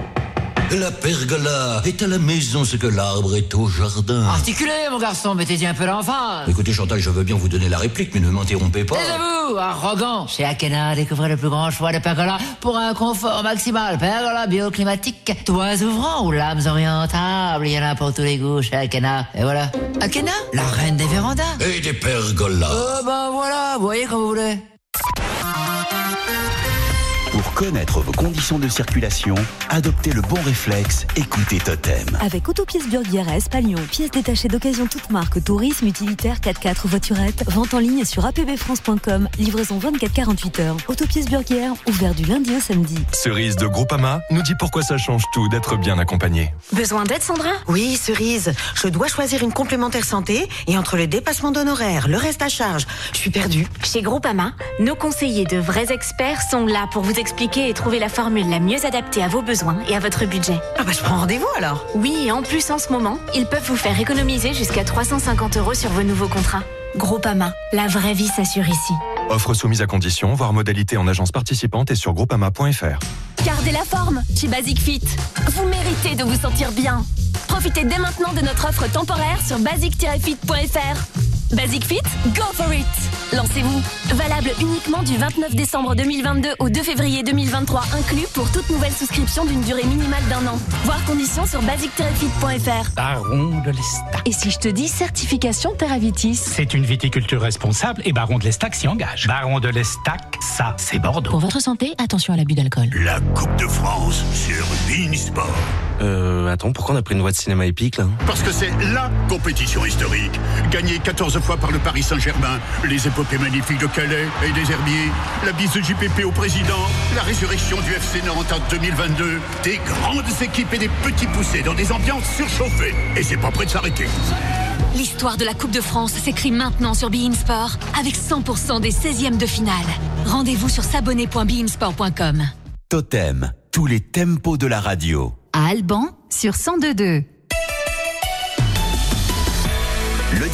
La pergola est à la maison ce que l'arbre est au jardin. Articulez, mon garçon, mettez-y un peu l'enfance. Écoutez, Chantal, je veux bien vous donner la réplique, mais ne m'interrompez pas. Taisez-vous, arrogant. Chez Akena, découvrez le plus grand choix de pergola pour un confort maximal. Pergola bioclimatique, toits ouvrants ou lames orientables. Il y en a pour tous les goûts chez Akena. Et voilà. Akena, la reine des vérandas. Et des pergolas. Euh, ben voilà, vous voyez comme vous voulez. Connaître vos conditions de circulation, adoptez le bon réflexe, écoutez Totem. Avec Autopièces Burguières à Espalion, pièces détachées d'occasion toute marque, tourisme, utilitaire, 4x4, voiturette, vente en ligne sur apbfrance.com, livraison 24-48 heures. Autopièces Burguières, ouvert du lundi au samedi. Cerise de Groupama nous dit pourquoi ça change tout d'être bien accompagné. Besoin d'aide, Sandra? Oui, Cerise. Je dois choisir une complémentaire santé et entre le dépassement d'honoraires, le reste à charge, je suis perdue. Chez Groupama, nos conseillers de vrais experts sont là pour vous expliquer et trouver la formule la mieux adaptée à vos besoins et à votre budget. Ah bah je prends rendez-vous alors. Oui, et en plus en ce moment, ils peuvent vous faire économiser jusqu'à 350 euros sur vos nouveaux contrats. Groupama, la vraie vie s'assure ici. Offre soumise à condition, voire modalité en agence participante et sur groupama.fr. Gardez la forme chez Basic Fit. Vous méritez de vous sentir bien. Profitez dès maintenant de notre offre temporaire sur basic-fit.fr. Basic Fit, go for it Lancez-vous Valable uniquement du 29 décembre 2022 au 2 février 2023 inclus pour toute nouvelle souscription d'une durée minimale d'un an. Voir conditions sur basic-fit.fr. Baron de l'Estac. Et si je te dis certification Terravitis C'est une viticulture responsable et Baron de l'Estac s'y engage. Baron de l'Estac, ça, c'est Bordeaux. Pour votre santé, attention à l'abus d'alcool. La Coupe de France sur Beansport. Euh, attends, pourquoi on a pris une voix de cinéma épique là? Parce que c'est LA compétition historique. Gagnée 14 fois par le Paris Saint-Germain, les épopées magnifiques de Calais et des Herbiers, la bise de JPP au président, la résurrection du FC Nantes en 2022, des grandes équipes et des petits poussés dans des ambiances surchauffées. Et c'est pas prêt de s'arrêter. L'histoire de la Coupe de France s'écrit maintenant sur Bein Sport avec 100% des 16e de finale. Rendez-vous sur s'abonner.beinsport.com. Totem, tous les tempos de la radio. À Alban sur 1022.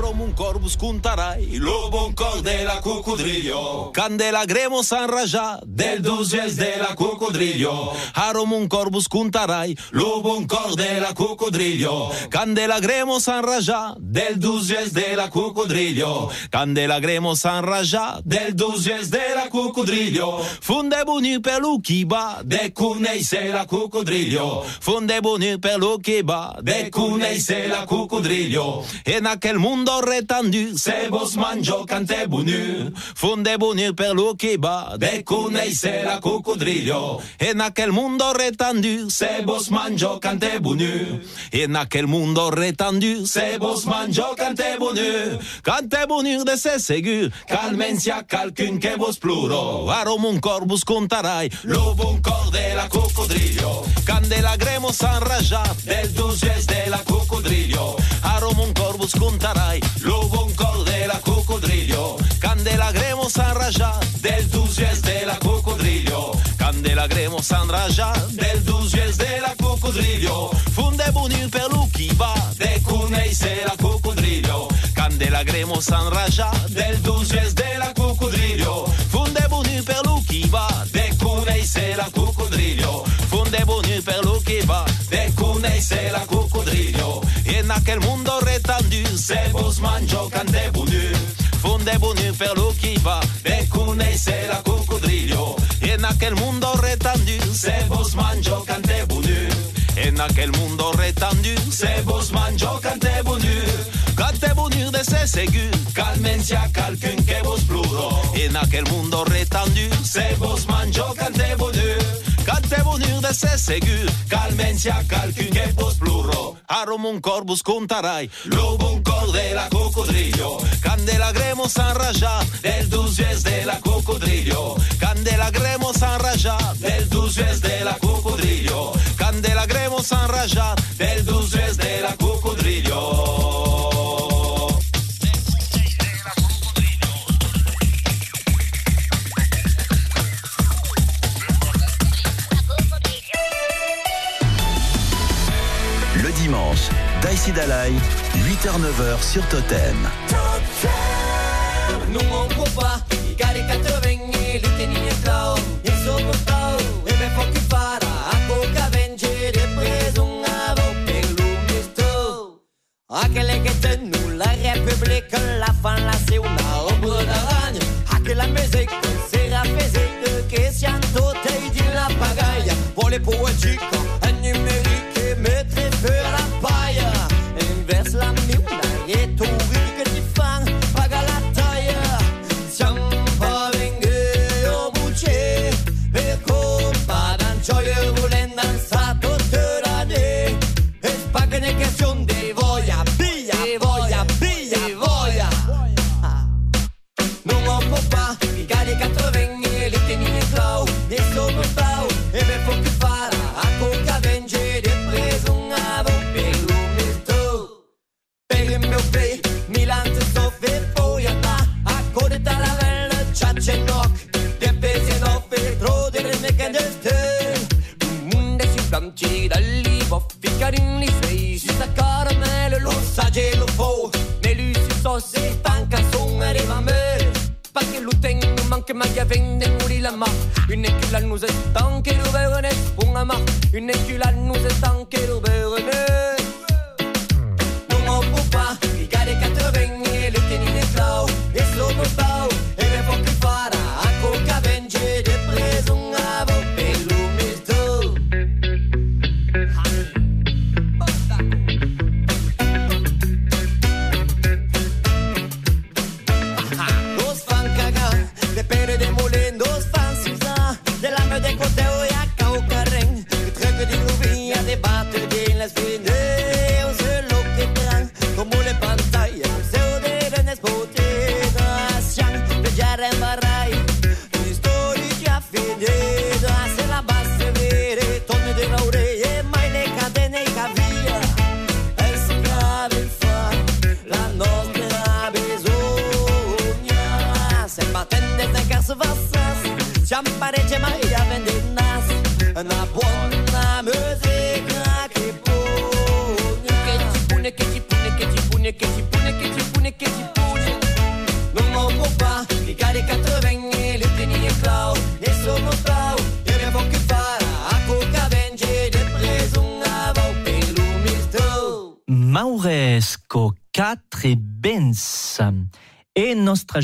Arom un corbus cuntarai, lobo un cor de la. Candela gremo san raja, del duzies de la coccodrillo. Arom un corbus cuntarai, lobo un cor de la. Candela gremo san raja, del duzies de la. Candela gremo san raja, del duzies de la. Funde bonu per lo kiba, de cunei se la coccodrillo. Funde bonu per lo kiba, de cunei se la coccodrillo. E naquel mundo retendu, se vos manjo cante bonu. Funde bonu per lo kiba, de cunei se la coccodrillo. E naquel mundo retendu, se vos manjo cante bonu. E naquel mundo retendu, se vos manjo cante bonu. Cante bonu de se segur, calmencia calcun que vos pluro. Arom un corbus contarai, lobo un cor de la coccodrillo. Candela gremo san raja, del duzies de la coccodrillo. Arom un corbus contarai, lobo un de la coccodrillo. Candela gremo san raja, del duzies de la coccodrillo. Candela gremo san raja, del duzies de la coccodrillo. Funde bonul per kiba, de cunei se la coccodrillo. Candela gremo san raja, del duzies de la coccodrillo. Funde bonul per kiba, de cunei se la coccodrillo. Funde bonul per kiba, de cunei se la coccodrillo. E naquel mundo retendu, se vos manjo cante bonul. Funde bonul per lo kiba, de cunei se la coccodrillo. E naquel mundo retendu, se vos manjo cante bonul. E naquel mundo retendu, se vos manjo cante bonul. Cante bonul de se segur, calmencia calcun que vos pluro. E naquel mundo retendu, se vos manjo cante bonul. Cante bonul de se segur, calmencia calcun que vos pluro. Arom un corbus contarai, lobo un cor de la coccodrillo. Candela gremo san raja, del duzies de la coccodrillo. Candela gremo san raja, del duzies de la coccodrillo. Candela gremo san raja, del duzies de la coccodrillo. Daïsi Dalai, 8h-9h sur Totem. Non on può pas, i tieni in flow, il suo flow, e me fa chi farà, a poca venge, de preso un avo per l'umisto. Aquele che tenu la République, la fin la c'est una ombre d'aragne, anche la musique, la physique, che siamo tutti la pagaia, vuole poetique,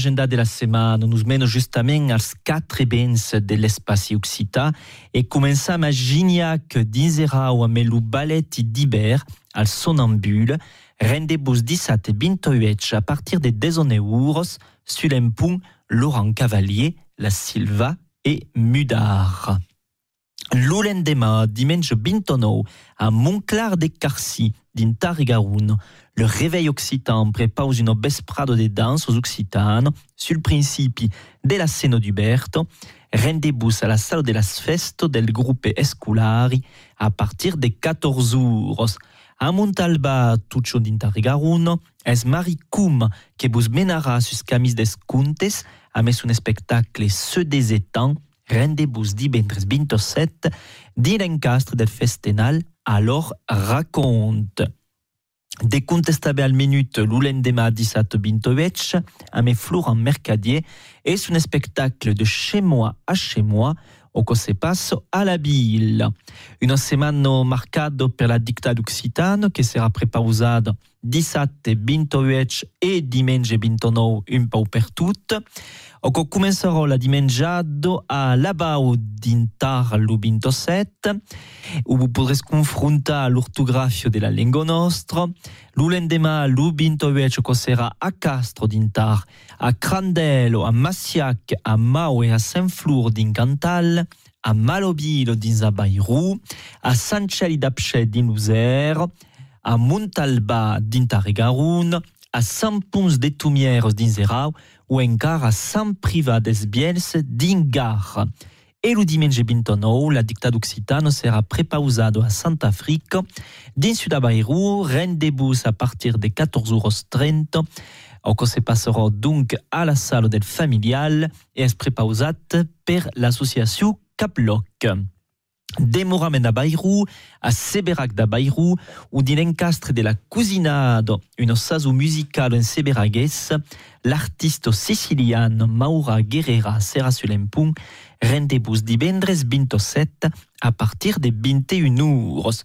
nostra agenda della setmana nos mena justament als 4 bens de l'espaci occità e començam a Gignac d'inserau amb lo ballet d'hiver al sonambule rendez-vous 17 e 28 a partir de 10 euros sur l'empont Laurent Cavalier, la Silva e Mudar. L'Olendema, dimanche 29, à Montclar de Carcy, din Targaroun, le réveil occitan prépare une vesprado de danse aux occitanes sur le principe de la scène d'Uberto, rendez-vous à la salle de las festo del gruppe Esculari à partir de 14 euros. A Montalba, Tuccio din Targaroun, es Maricum que vous menara sus camis descuntes a mes un spectacle ce des étangs rendez-vous divendres 27 din encastre del festenal alors raconte. De contestabe al minut l'ulendema 17 28 a mes Florent Mercadier és un spectacle de chez moi à chez moi o que se passe à la ville. Una setmana marcada per la dictata occitana che sarà prepausada 17, 28 e diumenge 29 un peu per tot. O que començarà la dimenjado a Labau d'intar lo 27, où vous podrez confrontar l'ortografia de la lingua nostra. L'ulendema 28 que sarà a Castro d'intar, a Crandelo, a Massiac, a Mau e a Saint-Flour din Cantal, a Malobilo din Zabairou, a Sanceli d'Apchet din Luzer, a Montalba din Targaroun, a Sant Pons de Tumieres ou encara a Sant Privat des Biels din Gar. E lo diumenge 29, la dictata occitana serà prepausado a Santa Africa, din Sudabairou, rendez-vous à partir de 14h30, o que se passerà donc à la salle del familial e es prepausat per l'associació Caploc. Demoramen a Bairou, a Seberac da Bairou, ou din de la Cousinado, un saso musical en seberagues, l'artiste sicilian Maura Guerrera sera sur l'empung, rendez-vous divendres 27 a partir de 21 euros.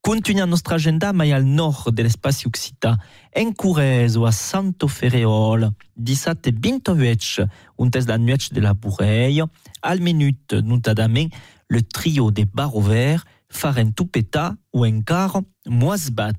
Continuant nostra agenda mai al nord de l'espaci occità, en Courès o a Santo Ferreol, 17 e 28, un test la de la Bourreille, al minut notadament le trio de Barro Vert, Faren Tupeta ou encara Moisbat.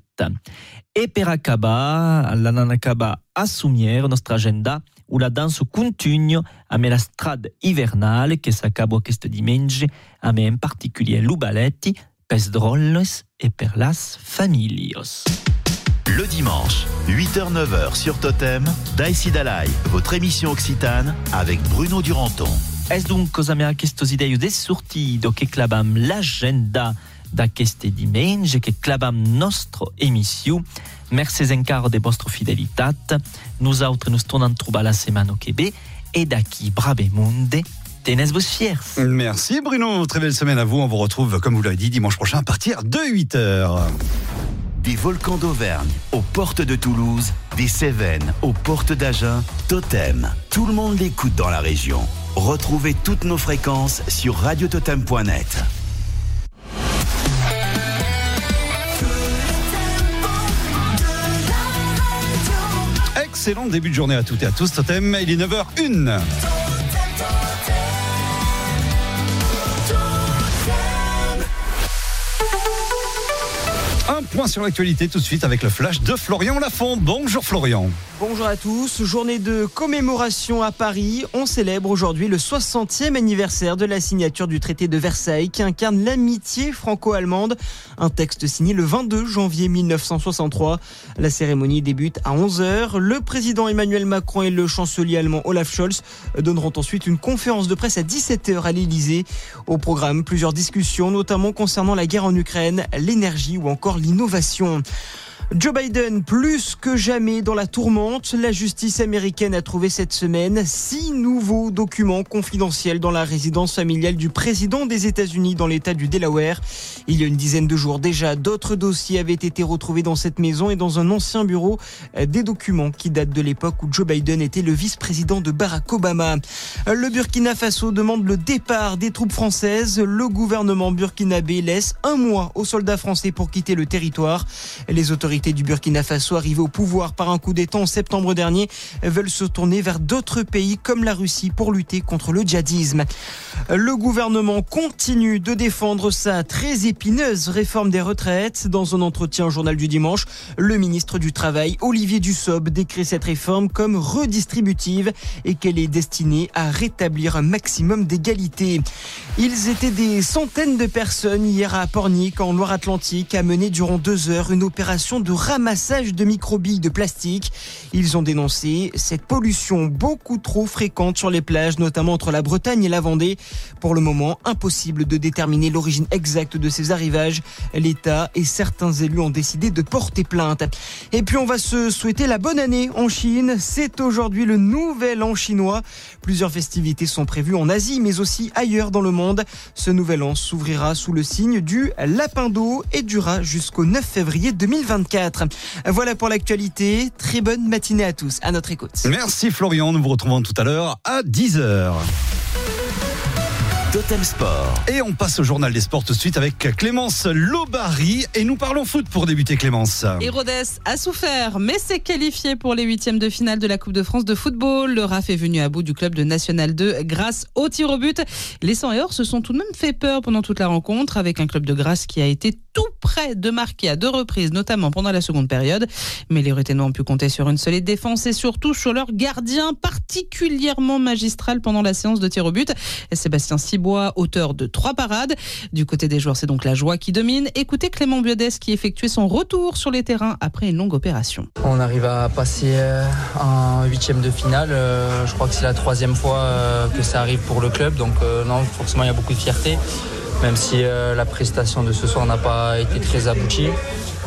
E per acabar, la nanacaba a Sumière, nostra agenda, où la danse continue amb la strade hivernale que s'acaba aquest diumenge, amb en particulier l'Ubaletti, pes drolles et per las familios. Le dimanche, 8h-9h sur Totem, Daïsi Dalai, votre émission occitane avec Bruno Duranton. És donc cosa mea aquestos ideios de sortido que clavam l'agenda d'aqueste diumenge, que clavam nostra emissió. Merci encara de vostra fidelitat. Nosaltres nos tornem a trobar la setmana que ve et d'aquí bravemunde tenez-vos fiers. Merci Bruno, très belle semaine à vous. On vous retrouve, comme vous l'avez dit, dimanche prochain à partir de 8h. Des volcans d'Auvergne aux portes de Toulouse, des Cévennes aux portes d'Agen, Totem. Tout le monde l'écoute dans la région. Retrouvez toutes nos fréquences sur radiototem.net. Excellent début de journée à toutes et à tous. Totem, il est 9h01. Un point sur l'actualité tout de suite avec le flash de Florian Lafont. Bonjour Florian. Bonjour à tous. Journée de commémoration à Paris. On célèbre aujourd'hui le 60e anniversaire de la signature du traité de Versailles qui incarne l'amitié franco-allemande. Un texte signé le 22 janvier 1963. La cérémonie débute à 11h. Le président Emmanuel Macron et le chancelier allemand Olaf Scholz donneront ensuite une conférence de presse à 17h à l'Elysée. Au programme, plusieurs discussions, notamment concernant la guerre en Ukraine, l'énergie ou encore l'innovation. Joe Biden, plus que jamais dans la tourmente, la justice américaine a trouvé cette semaine six nouveaux documents confidentiels dans la résidence familiale du président des États-Unis dans l'État du Delaware. Il y a une dizaine de jours déjà, d'autres dossiers avaient été retrouvés dans cette maison et dans un ancien bureau, des documents qui datent de l'époque où Joe Biden était le vice-président de Barack Obama. Le Burkina Faso demande le départ des troupes françaises. Le gouvernement burkinabé laisse un mois aux soldats français pour quitter le territoire. Les autorités autorités du Burkina Faso, arrivées au pouvoir par un coup d'État en septembre dernier, veulent se tourner vers d'autres pays comme la Russie pour lutter contre le djihadisme. Le gouvernement continue de défendre sa très épineuse réforme des retraites. Dans un entretien au journal du dimanche, le ministre du Travail, Olivier Dussopt, décrit cette réforme comme redistributive et qu'elle est destinée à rétablir un maximum d'égalité. Ils étaient des centaines de personnes hier à Pornic, en Loire-Atlantique, à mener durant deux heures une opération de ramassage de microbilles de plastique. Ils ont dénoncé cette pollution beaucoup trop fréquente sur les plages, notamment entre la Bretagne et la Vendée. Pour le moment, impossible de déterminer l'origine exacte de ces arrivages. L'État et certains élus ont décidé de porter plainte. Et puis on va se souhaiter la bonne année en Chine. C'est aujourd'hui le nouvel an chinois. Plusieurs festivités sont prévues en Asie, mais aussi ailleurs dans le monde. Ce nouvel an s'ouvrira sous le signe du lapin d'eau et durera jusqu'au 9 février 2024. Voilà pour l'actualité. Très bonne matinée à tous. À notre écoute. Merci Florian, nous vous retrouvons tout à l'heure à 10h. Totem Sport. Et on passe au journal des sports tout de suite avec Clémence Lobary et nous parlons foot pour débuter Clémence. Hérodes a souffert, mais s'est qualifié pour les huitièmes de finale de la Coupe de France de football. Le RAF est venu à bout du club de National 2 grâce au tir au but. Les 100 et or se sont tout de même fait peur pendant toute la rencontre avec un club de Grasse qui a été tout près de marquer à deux reprises, notamment pendant la seconde période. Mais les Ruténois ont pu compter sur une solide défense et surtout sur leur gardien particulièrement magistral pendant la séance de tir au but. Sébastien Cibois, auteur de trois parades. Du côté des joueurs, c'est donc la joie qui domine. Écoutez Clément Biodès qui effectuait son retour sur les terrains après une longue opération. On arrive à passer euh, un huitième de finale. Euh, Je crois que c'est la troisième fois euh, que ça arrive pour le club. Donc euh, non, forcément, il y a beaucoup de fierté. Même si euh, la prestation de ce soir n'a pas été très aboutie.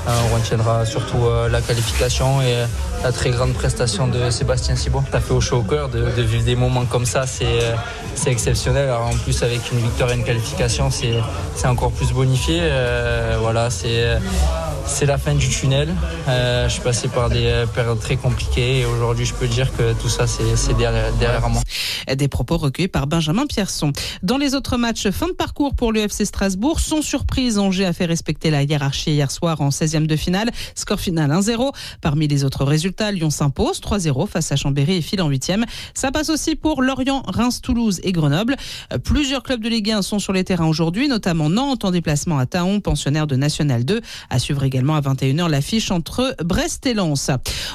Euh, on retiendra surtout euh, la qualification et euh, la très grande prestation de Sébastien Cibois. Ça fait au chaud au cœur de, de vivre des moments comme ça, c'est euh, c'est exceptionnel. Alors en plus avec une victoire et une qualification, c'est c'est encore plus bonifié. Euh, voilà, c'est euh, c'est la fin du tunnel. Euh, je suis passé par des euh, périodes très compliquées et aujourd'hui je peux dire que tout ça c'est c'est derrière, derrière moi. Des propos recueillis par Benjamin Pierson. Dans les autres matchs, fin de parcours pour le FC Strasbourg. Sans surprise, Angers a fait respecter la hiérarchie hier soir en 16e de finale. Score final 1-0. Parmi les autres résultats, Lyon s'impose 3-0 face à Chambéry et file en 8e. Ça passe aussi pour Lorient, Reims, Toulouse et Grenoble. Euh, Plusieurs clubs de Ligue 1 sont sur les terrains aujourd'hui, notamment Nantes en déplacement à Taon, pensionnaire de National 2. À suivre également à 21h l'affiche entre Brest et Lens.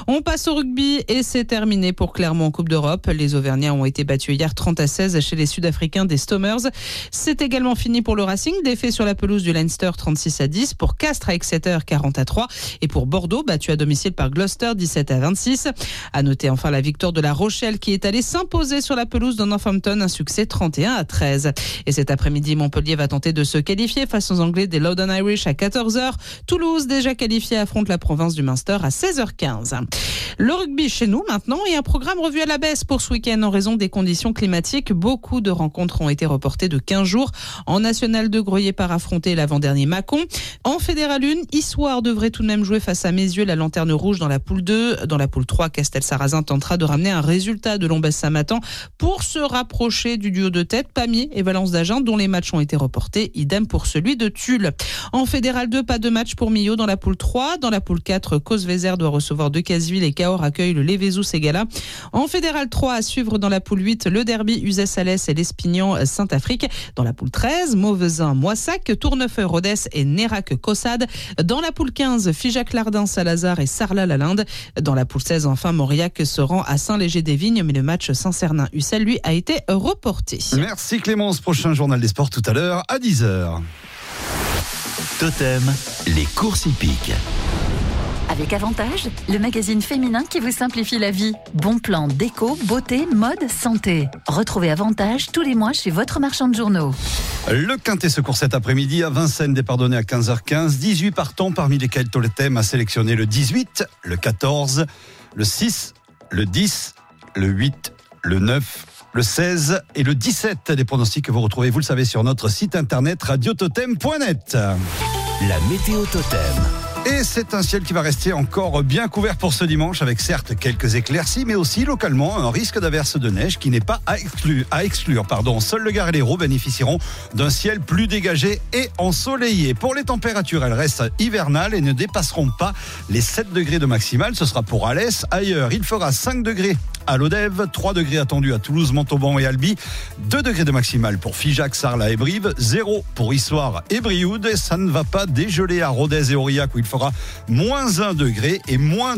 On passe au rugby et c'est terminé pour Clermont en Coupe d'Europe. Les Auvergnats ont été battus hier 30 à 16 chez les Sud-Africains des Stormers. C'est également fini pour le Racing, défait sur la pelouse du Leinster 36 à 10, pour Castres à Exeter 40 à 3 et pour Bordeaux battu à domicile par Gloucester 17 à 26. À noter enfin la victoire de la Rochelle qui est allée s'imposer sur la pelouse de Northampton, un succès 31 à 13. Et cet après-midi, Montpellier va tenter de se qualifier face aux Anglais des Loudon Irish à 14h. Toulouse, déjà qualifié, affronte la province du Munster à 16h15. Le rugby chez nous maintenant et un programme revu à la baisse pour ce week-end en raison des conditions climatiques. Beaucoup de rencontres ont été reportées de 15 jours. En National 2, Groyer part affronter l'avant-dernier Mâcon. En Fédéral 1, Issoire devrait tout de même jouer face à Mézieux, la lanterne rouge dans la poule 2. Dans la poule 3, Castel-Sarrazin tentera de ramener un résultat de Lombès-Samatan pour se rapprocher du duo de tête Pamiers et Valence d'Agen dont les matchs ont été reportés. Idem pour celui de Tulle. En Fédéral 2, pas de match pour Millau dans la poule 3. Dans la poule 4, Causevezer doit recevoir Decazeville et Cahors accueille le Lévézou Ségala. En Fédéral 3, à suivre dans la poule 8, le derby Uzès-Alès et l'Espignan Saint-Afrique. Dans la poule 13, Mauvesin Moissac, Tournefeuille Rodez et Nérac Cossade. Dans la poule 15, Figeac Lardin Salazar et Sarlat Lalinde. La poule 16, enfin, Mauriac se rend à Saint-Léger-des-Vignes, mais le match Saint-Cernin-Ussel, lui, a été reporté. Merci Clémence, prochain journal des sports tout à l'heure à 10h. Totem, les courses hippiques. Avec Avantage, le magazine féminin qui vous simplifie la vie. Bon plan déco, beauté, mode, santé. Retrouvez Avantage tous les mois chez votre marchand de journaux. Le Quintet se court cet après-midi à Vincennes, dépardonné à 15h15. 18 partants, parmi lesquels Toletem a sélectionné le 18, le 14, le 6, le 10, le 8, le 9, le 16 et le 17. Des pronostics que vous retrouvez, vous le savez, sur notre site internet radiototem.net. La météo totem. Et c'est un ciel qui va rester encore bien couvert pour ce dimanche, avec certes quelques éclaircies, mais aussi localement un risque d'averse de neige qui n'est pas à exclure. À exclure pardon. Seuls le Gard et l'Hérault bénéficieront d'un ciel plus dégagé et ensoleillé. Pour les températures, elles restent hivernales et ne dépasseront pas les 7 degrés de maximale. Ce sera pour Alès. Ailleurs, il fera 5 degrés à l'Odève, 3 degrés attendus à Toulouse, Montauban et Albi, 2 degrés de maximale pour Figeac, Sarlat et Brive, 0 pour Issoire et Brioude. Et ça ne va pas dégeler à Rodez et Aurillac où il fera moins 1 degré et moins